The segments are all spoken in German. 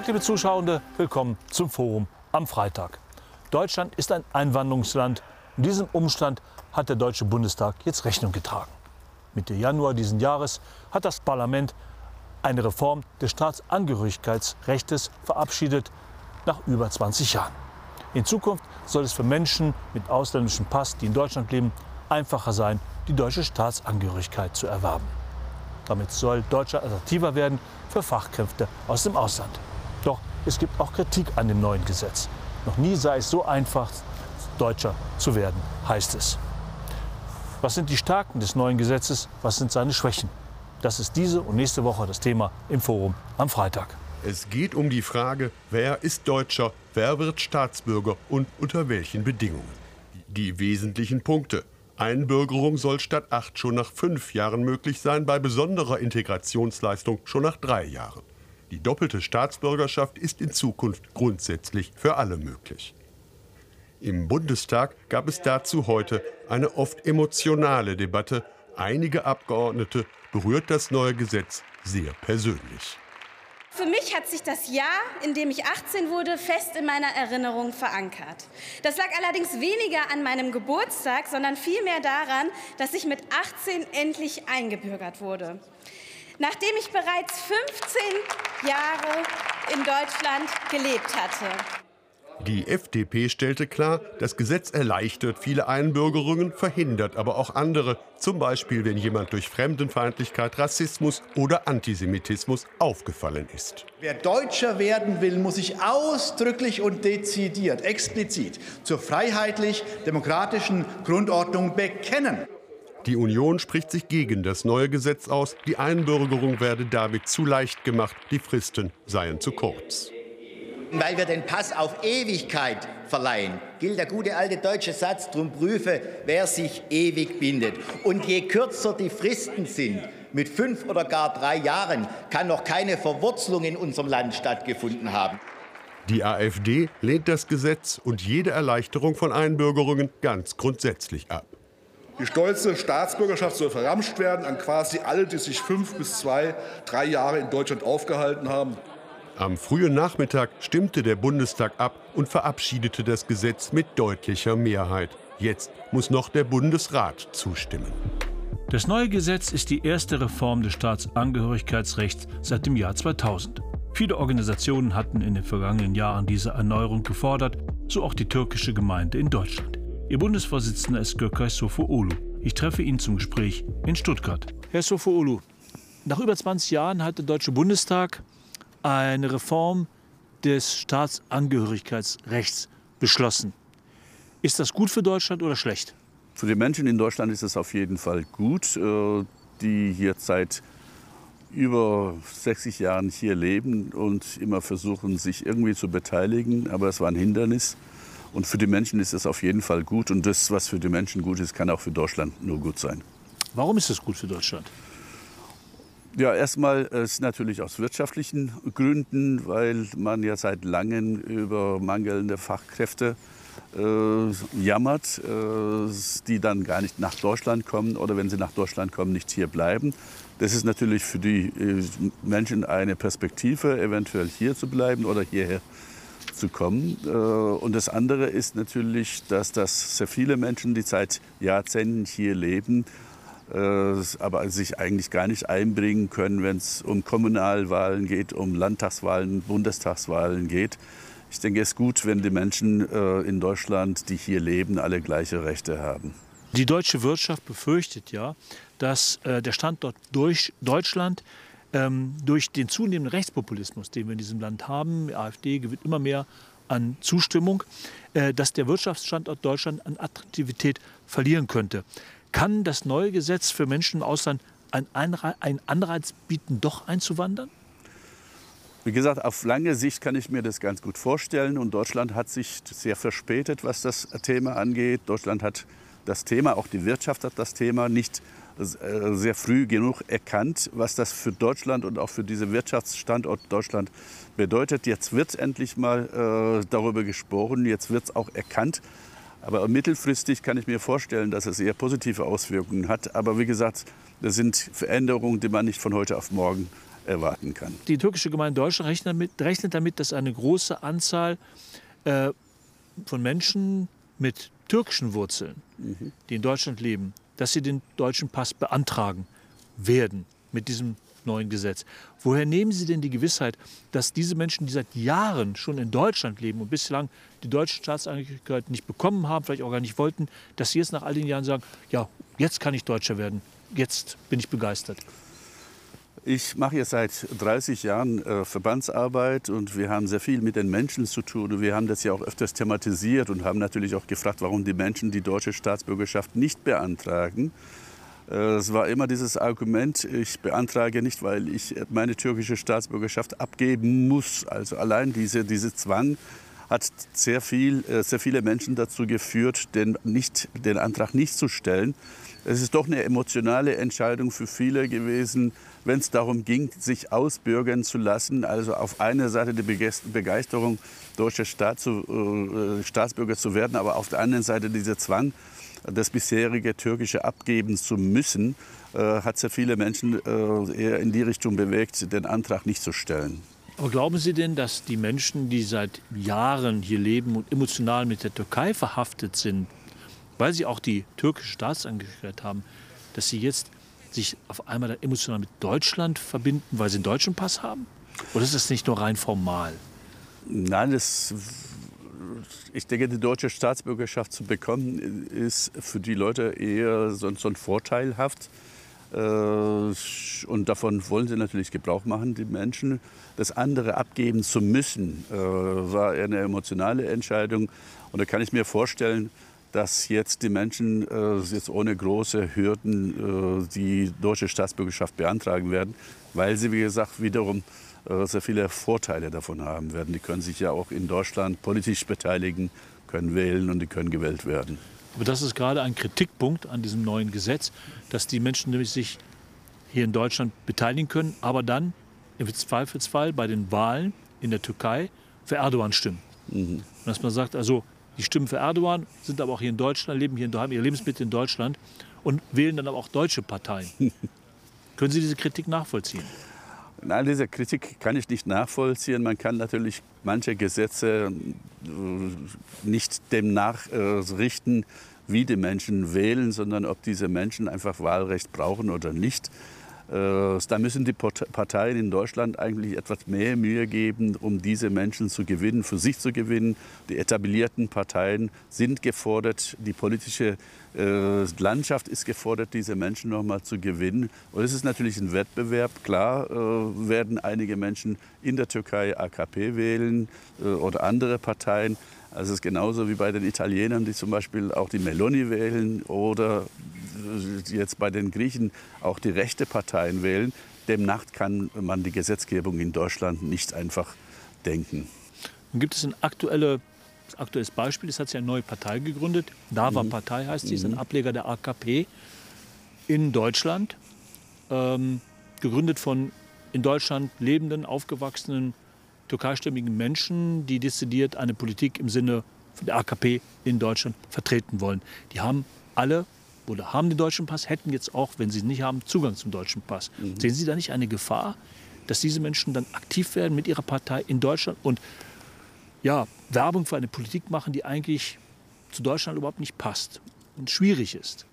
Tag, liebe Zuschauende. Willkommen zum Forum am Freitag. Deutschland ist ein Einwanderungsland. In diesem Umstand hat der Deutsche Bundestag jetzt Rechnung getragen. Mitte Januar diesen Jahres hat das Parlament eine Reform des Staatsangehörigkeitsrechts verabschiedet, nach über 20 Jahren. In Zukunft soll es für Menschen mit ausländischem Pass, die in Deutschland leben, einfacher sein, die deutsche Staatsangehörigkeit zu erwerben. Damit soll Deutschland attraktiver werden für Fachkräfte aus dem Ausland. Es gibt auch Kritik an dem neuen Gesetz. Noch nie sei es so einfach, Deutscher zu werden, heißt es. Was sind die Stärken des neuen Gesetzes? Was sind seine Schwächen? Das ist diese und nächste Woche das Thema im Forum am Freitag. Es geht um die Frage, wer ist Deutscher, wer wird Staatsbürger und unter welchen Bedingungen. Die wesentlichen Punkte. Einbürgerung soll statt acht schon nach fünf Jahren möglich sein, bei besonderer Integrationsleistung schon nach drei Jahren. Die doppelte Staatsbürgerschaft ist in Zukunft grundsätzlich für alle möglich. Im Bundestag gab es dazu heute eine oft emotionale Debatte. Einige Abgeordnete berührt das neue Gesetz sehr persönlich. Für mich hat sich das Jahr, in dem ich 18 wurde, fest in meiner Erinnerung verankert. Das lag allerdings weniger an meinem Geburtstag, sondern vielmehr daran, dass ich mit 18 endlich eingebürgert wurde. Nachdem ich bereits 15 Jahre in Deutschland gelebt hatte. Die FDP stellte klar, das Gesetz erleichtert viele Einbürgerungen, verhindert aber auch andere, zum Beispiel wenn jemand durch Fremdenfeindlichkeit, Rassismus oder Antisemitismus aufgefallen ist. Wer Deutscher werden will, muss sich ausdrücklich und dezidiert, explizit zur freiheitlich-demokratischen Grundordnung bekennen. Die Union spricht sich gegen das neue Gesetz aus. Die Einbürgerung werde damit zu leicht gemacht, die Fristen seien zu kurz. Weil wir den Pass auf Ewigkeit verleihen, gilt der gute alte deutsche Satz, drum prüfe, wer sich ewig bindet. Und je kürzer die Fristen sind, mit fünf oder gar drei Jahren, kann noch keine Verwurzelung in unserem Land stattgefunden haben. Die AfD lehnt das Gesetz und jede Erleichterung von Einbürgerungen ganz grundsätzlich ab. Die stolze Staatsbürgerschaft soll verramscht werden an quasi alle, die sich fünf bis zwei, drei Jahre in Deutschland aufgehalten haben. Am frühen Nachmittag stimmte der Bundestag ab und verabschiedete das Gesetz mit deutlicher Mehrheit. Jetzt muss noch der Bundesrat zustimmen. Das neue Gesetz ist die erste Reform des Staatsangehörigkeitsrechts seit dem Jahr 2000. Viele Organisationen hatten in den vergangenen Jahren diese Erneuerung gefordert, so auch die türkische Gemeinde in Deutschland. Ihr Bundesvorsitzender ist Gökay Sofuolu. Ich treffe ihn zum Gespräch in Stuttgart. Herr Sofuolu, nach über 20 Jahren hat der Deutsche Bundestag eine Reform des Staatsangehörigkeitsrechts beschlossen. Ist das gut für Deutschland oder schlecht? Für die Menschen in Deutschland ist es auf jeden Fall gut, äh, die hier seit über 60 Jahren hier leben und immer versuchen, sich irgendwie zu beteiligen. Aber es war ein Hindernis. Und für die Menschen ist es auf jeden Fall gut. Und das, was für die Menschen gut ist, kann auch für Deutschland nur gut sein. Warum ist es gut für Deutschland? Ja, erstmal ist natürlich aus wirtschaftlichen Gründen, weil man ja seit langem über mangelnde Fachkräfte äh, jammert, äh, die dann gar nicht nach Deutschland kommen oder wenn sie nach Deutschland kommen, nicht hier bleiben. Das ist natürlich für die äh, Menschen eine Perspektive, eventuell hier zu bleiben oder hierher kommen. Äh, und das andere ist natürlich, dass das sehr viele Menschen, die seit Jahrzehnten hier leben, äh, aber sich eigentlich gar nicht einbringen können, wenn es um Kommunalwahlen geht, um Landtagswahlen, Bundestagswahlen geht. Ich denke, es ist gut, wenn die Menschen äh, in Deutschland, die hier leben, alle gleiche Rechte haben. Die deutsche Wirtschaft befürchtet ja, dass der Standort durch Deutschland ähm, durch den zunehmenden Rechtspopulismus, den wir in diesem Land haben, die AfD gewinnt immer mehr an Zustimmung, äh, dass der Wirtschaftsstandort Deutschland an Attraktivität verlieren könnte. Kann das neue Gesetz für Menschen im Ausland einen Anreiz bieten, doch einzuwandern? Wie gesagt, auf lange Sicht kann ich mir das ganz gut vorstellen. Und Deutschland hat sich sehr verspätet, was das Thema angeht. Deutschland hat das Thema, auch die Wirtschaft hat das Thema nicht äh, sehr früh genug erkannt, was das für Deutschland und auch für diesen Wirtschaftsstandort Deutschland bedeutet. Jetzt wird endlich mal äh, darüber gesprochen, jetzt wird es auch erkannt. Aber mittelfristig kann ich mir vorstellen, dass es eher positive Auswirkungen hat. Aber wie gesagt, das sind Veränderungen, die man nicht von heute auf morgen erwarten kann. Die türkische Gemeinde Deutschland rechnet damit, rechnet damit dass eine große Anzahl äh, von Menschen mit türkischen Wurzeln, mhm. die in Deutschland leben, dass sie den deutschen Pass beantragen werden mit diesem neuen Gesetz. Woher nehmen Sie denn die Gewissheit, dass diese Menschen, die seit Jahren schon in Deutschland leben und bislang die deutsche Staatsangehörigkeit nicht bekommen haben, vielleicht auch gar nicht wollten, dass sie jetzt nach all den Jahren sagen, ja, jetzt kann ich Deutscher werden, jetzt bin ich begeistert? Ich mache jetzt seit 30 Jahren äh, Verbandsarbeit und wir haben sehr viel mit den Menschen zu tun. Und wir haben das ja auch öfters thematisiert und haben natürlich auch gefragt, warum die Menschen die deutsche Staatsbürgerschaft nicht beantragen. Äh, es war immer dieses Argument, ich beantrage nicht, weil ich meine türkische Staatsbürgerschaft abgeben muss. Also allein diese, diese Zwang hat sehr, viel, äh, sehr viele Menschen dazu geführt, den, nicht, den Antrag nicht zu stellen. Es ist doch eine emotionale Entscheidung für viele gewesen, wenn es darum ging, sich ausbürgern zu lassen. Also auf einer Seite die Begeisterung, deutscher Staat zu, äh, Staatsbürger zu werden, aber auf der anderen Seite dieser Zwang, das bisherige türkische abgeben zu müssen, äh, hat sehr viele Menschen äh, eher in die Richtung bewegt, den Antrag nicht zu stellen. Aber glauben Sie denn, dass die Menschen, die seit Jahren hier leben und emotional mit der Türkei verhaftet sind, weil sie auch die türkische Staatsangehörigkeit haben, dass sie jetzt sich auf einmal emotional mit Deutschland verbinden, weil sie einen deutschen Pass haben? Oder ist das nicht nur rein formal? Nein, das ich denke, die deutsche Staatsbürgerschaft zu bekommen, ist für die Leute eher so, so ein vorteilhaft. Äh, und davon wollen sie natürlich Gebrauch machen, die Menschen. Das andere abgeben zu müssen, äh, war eher eine emotionale Entscheidung. Und da kann ich mir vorstellen, dass jetzt die Menschen äh, jetzt ohne große Hürden die deutsche Staatsbürgerschaft beantragen werden, weil sie, wie gesagt, wiederum sehr viele Vorteile davon haben werden. Die können sich ja auch in Deutschland politisch beteiligen, können wählen und die können gewählt werden. Aber das ist gerade ein Kritikpunkt an diesem neuen Gesetz, dass die Menschen nämlich sich hier in Deutschland beteiligen können, aber dann im Zweifelsfall bei den Wahlen in der Türkei für Erdogan stimmen. Mhm. Und dass man sagt, also die stimmen für Erdogan, sind aber auch hier in Deutschland, leben hier in, haben ihr Lebensmittel in Deutschland und wählen dann aber auch deutsche Parteien. Können Sie diese Kritik nachvollziehen? Nein, diese Kritik kann ich nicht nachvollziehen. Man kann natürlich manche Gesetze äh, nicht dem nachrichten, wie die Menschen wählen, sondern ob diese Menschen einfach Wahlrecht brauchen oder nicht. Äh, da müssen die Parteien in Deutschland eigentlich etwas mehr Mühe geben, um diese Menschen zu gewinnen, für sich zu gewinnen. Die etablierten Parteien sind gefordert, die politische äh, Landschaft ist gefordert, diese Menschen noch mal zu gewinnen. Und es ist natürlich ein Wettbewerb. Klar äh, werden einige Menschen in der Türkei AKP wählen oder andere Parteien. Also es ist genauso wie bei den Italienern, die zum Beispiel auch die Meloni wählen oder jetzt bei den Griechen auch die rechte Parteien wählen. Demnach kann man die Gesetzgebung in Deutschland nicht einfach denken. Nun gibt es ein aktuelle, aktuelles Beispiel, es hat sich eine neue Partei gegründet. DAVA mhm. Partei heißt sie, ist ein mhm. Ableger der AKP in Deutschland. Ähm, gegründet von in Deutschland lebenden, aufgewachsenen türkeistämmigen Menschen, die dezidiert eine Politik im Sinne der AKP in Deutschland vertreten wollen. Die haben alle oder haben den deutschen Pass, hätten jetzt auch, wenn sie ihn nicht haben, Zugang zum deutschen Pass. Mhm. Sehen Sie da nicht eine Gefahr, dass diese Menschen dann aktiv werden mit ihrer Partei in Deutschland und ja, Werbung für eine Politik machen, die eigentlich zu Deutschland überhaupt nicht passt und schwierig ist?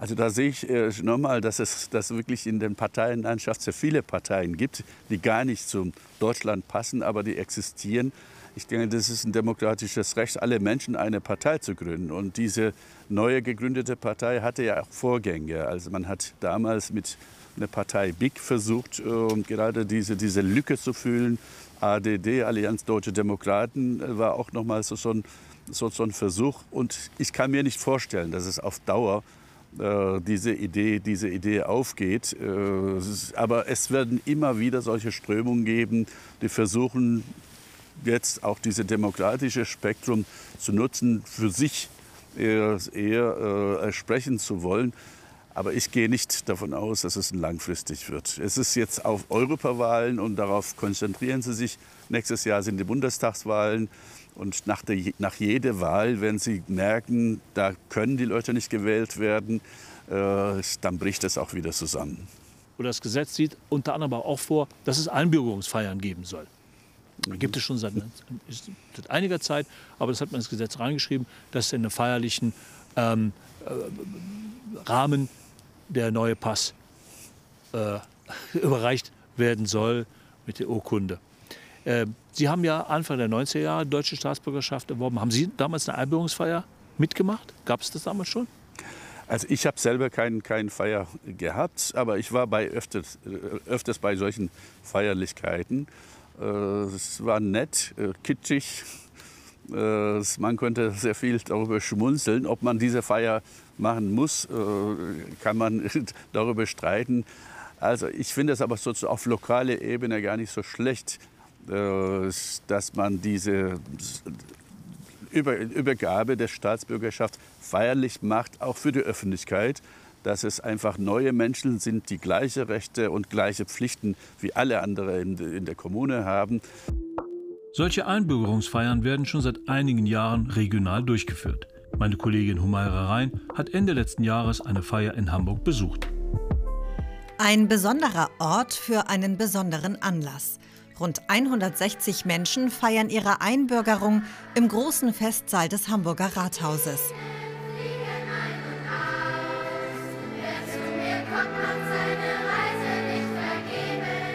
Also da sehe ich äh, nochmal, dass es dass wirklich in den Parteienlandschaft sehr viele Parteien gibt, die gar nicht zum Deutschland passen, aber die existieren. Ich denke, das ist ein demokratisches Recht, alle Menschen eine Partei zu gründen. Und diese neue gegründete Partei hatte ja auch Vorgänge. Also man hat damals mit einer Partei BIG versucht, äh, gerade diese, diese Lücke zu füllen. ADD, Allianz Deutsche Demokraten, äh, war auch nochmal so, so, ein, so, so ein Versuch. Und ich kann mir nicht vorstellen, dass es auf Dauer diese, Idee, diese Idee aufgeht. Äh, aber es werden immer wieder solche Strömungen geben, die versuchen, jetzt auch dieses demokratische Spektrum zu nutzen, für sich eher, eher äh, sprechen zu wollen. Aber ich gehe nicht davon aus, dass es langfristig wird. Es ist jetzt auf Europawahlen und darauf konzentrieren Sie sich. Nächstes Jahr sind die Bundestagswahlen. Und nach, der, nach jeder Wahl, wenn Sie merken, da können die Leute nicht gewählt werden, äh, dann bricht es auch wieder zusammen. oder das Gesetz sieht unter anderem auch vor, dass es Einbürgerungsfeiern geben soll. Das gibt es schon seit, seit, einiger Zeit, aber das hat man ins Gesetz reingeschrieben, dass in einem feierlichen ähm, äh, Rahmen der neue Pass äh, überreicht werden soll mit der Urkunde. Äh, Sie haben ja Anfang der 90er Jahre deutsche Staatsbürgerschaft erworben. Haben Sie damals eine Einbürgerungsfeier mitgemacht? Gab es das damals schon? Also ich habe selber keinen kein Feier gehabt, aber ich war bei öfters, äh, öfters bei solchen Feierlichkeiten. Äh, es war nett, kitschig. Man konnte sehr viel darüber schmunzeln. Ob man diese Feier machen muss, kann man darüber streiten. Also ich finde es aber so auf lokaler Ebene gar nicht so schlecht, dass man diese Übergabe der Staatsbürgerschaft feierlich macht, auch für die Öffentlichkeit, dass es einfach neue Menschen sind, die gleiche Rechte und gleiche Pflichten wie alle anderen in der Kommune haben. Solche Einbürgerungsfeiern werden schon seit einigen Jahren regional durchgeführt. Meine Kollegin Humaira Rhein hat Ende letzten Jahres eine Feier in Hamburg besucht. Ein besonderer Ort für einen besonderen Anlass. Rund 160 Menschen feiern ihre Einbürgerung im großen Festsaal des Hamburger Rathauses.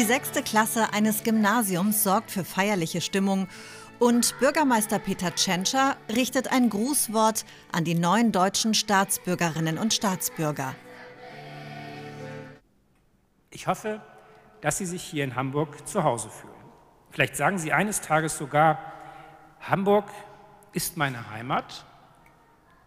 Die sechste Klasse eines Gymnasiums sorgt für feierliche Stimmung und Bürgermeister Peter Tschentscher richtet ein Grußwort an die neuen deutschen Staatsbürgerinnen und Staatsbürger. Ich hoffe, dass Sie sich hier in Hamburg zu Hause fühlen. Vielleicht sagen Sie eines Tages sogar, Hamburg ist meine Heimat,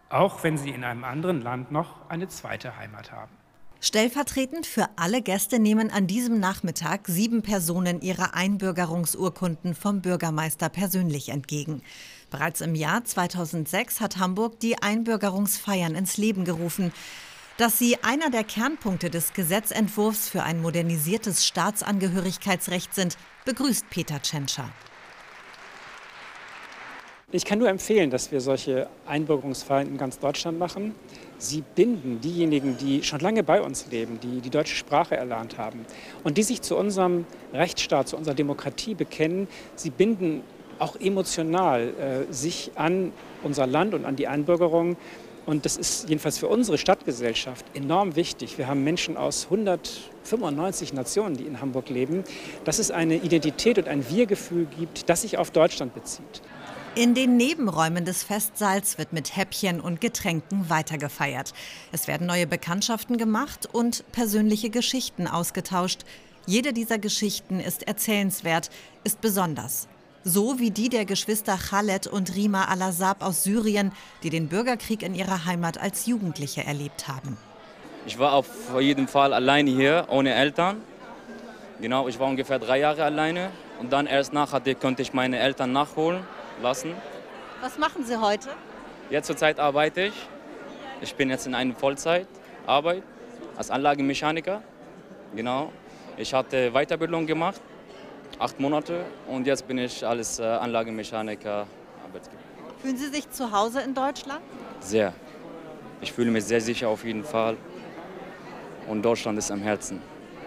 auch wenn Sie in einem anderen Land noch eine zweite Heimat haben. Stellvertretend für alle Gäste nehmen an diesem Nachmittag sieben Personen ihre Einbürgerungsurkunden vom Bürgermeister persönlich entgegen. Bereits im Jahr 2006 hat Hamburg die Einbürgerungsfeiern ins Leben gerufen. Dass sie einer der Kernpunkte des Gesetzentwurfs für ein modernisiertes Staatsangehörigkeitsrecht sind, begrüßt Peter Tschentscher. Ich kann nur empfehlen, dass wir solche Einbürgerungsfeiern in ganz Deutschland machen. Sie binden diejenigen, die schon lange bei uns leben, die die deutsche Sprache erlernt haben und die sich zu unserem Rechtsstaat, zu unserer Demokratie bekennen. Sie binden auch emotional äh, sich an unser Land und an die Einbürgerung. Und das ist jedenfalls für unsere Stadtgesellschaft enorm wichtig. Wir haben Menschen aus 195 Nationen, die in Hamburg leben, dass es eine Identität und ein Wir-Gefühl gibt, das sich auf Deutschland bezieht. In den Nebenräumen des Festsaals wird mit Häppchen und Getränken weitergefeiert. Es werden neue Bekanntschaften gemacht und persönliche Geschichten ausgetauscht. Jede dieser Geschichten ist erzählenswert, ist besonders so wie die der Geschwister Khaled und Rima al-Azab aus Syrien, die den Bürgerkrieg in ihrer Heimat als Jugendliche erlebt haben. Ich war auf jeden Fall alleine hier, ohne Eltern. Genau, ich war ungefähr drei Jahre alleine und dann erst nachher konnte ich meine Eltern nachholen lassen. Was machen Sie heute? Jetzt zurzeit arbeite ich. Ich bin jetzt in einer Vollzeitarbeit als Anlagenmechaniker. Genau. Ich hatte Weiterbildung gemacht acht Monate und jetzt bin ich als äh, Anlagemechaniker Arbeitgeber. Fühlen Sie sich zu Hause in Deutschland? Sehr. Ich fühle mich sehr sicher auf jeden Fall. Und Deutschland ist am Herzen.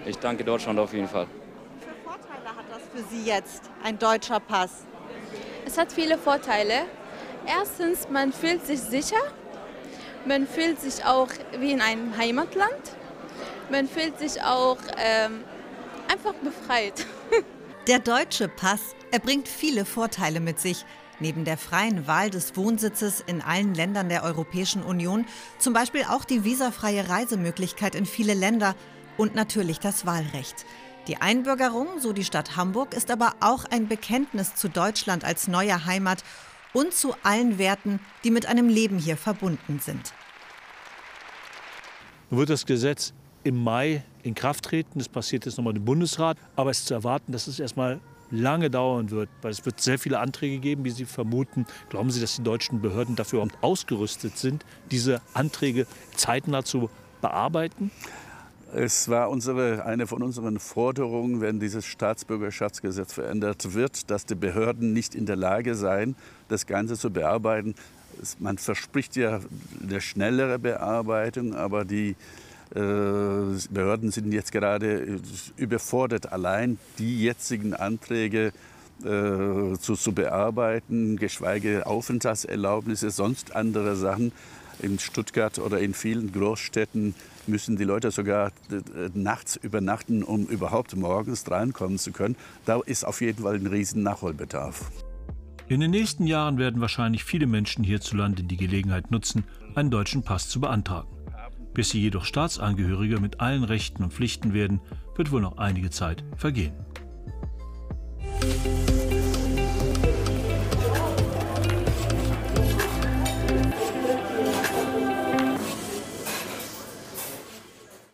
Ich danke Deutschland auf jeden Fall. Welche Vorteile hat das für Sie jetzt, ein deutscher Pass? Es hat viele Vorteile. Erstens, man fühlt sich sicher. Man fühlt sich auch wie in einem Heimatland. Man fühlt sich auch ähm, einfach befreit. Der deutsche Pass, er bringt viele Vorteile mit sich. Neben der freien Wahl des Wohnsitzes in allen Ländern der Europäischen Union zum Beispiel auch die visafreie Reisemöglichkeit in viele Länder und natürlich das Wahlrecht. Die Einbürgerung, so die Stadt Hamburg, ist aber auch ein Bekenntnis zu Deutschland als neuer Heimat und zu allen Werten, die mit einem Leben hier verbunden sind. Nun wird das Gesetz im Mai in Kraft treten. Das passiert jetzt nochmal im Bundesrat. Aber es ist zu erwarten, dass es erstmal lange dauern wird, weil es wird sehr viele Anträge geben, wie Sie vermuten. Glauben Sie, dass die deutschen Behörden dafür ausgerüstet sind, diese Anträge zeitnah zu bearbeiten? Es war unsere, eine von unseren Forderungen, wenn dieses Staatsbürgerschaftsgesetz verändert wird, dass die Behörden nicht in der Lage seien, das Ganze zu bearbeiten. Man verspricht ja eine schnellere Bearbeitung, aber die Äh, Behörden sind jetzt gerade überfordert, allein die jetzigen Anträge äh, zu, zu bearbeiten, geschweige Aufenthaltserlaubnisse, sonst andere Sachen. In Stuttgart oder in vielen Großstädten müssen die Leute sogar äh, nachts übernachten, um überhaupt morgens reinkommen zu können. Da ist auf jeden Fall ein riesen Nachholbedarf. In den nächsten Jahren werden wahrscheinlich viele Menschen hierzulande die Gelegenheit nutzen, einen deutschen Pass zu beantragen. Bis sie jedoch Staatsangehörige mit allen Rechten und Pflichten werden, wird wohl noch einige Zeit vergehen.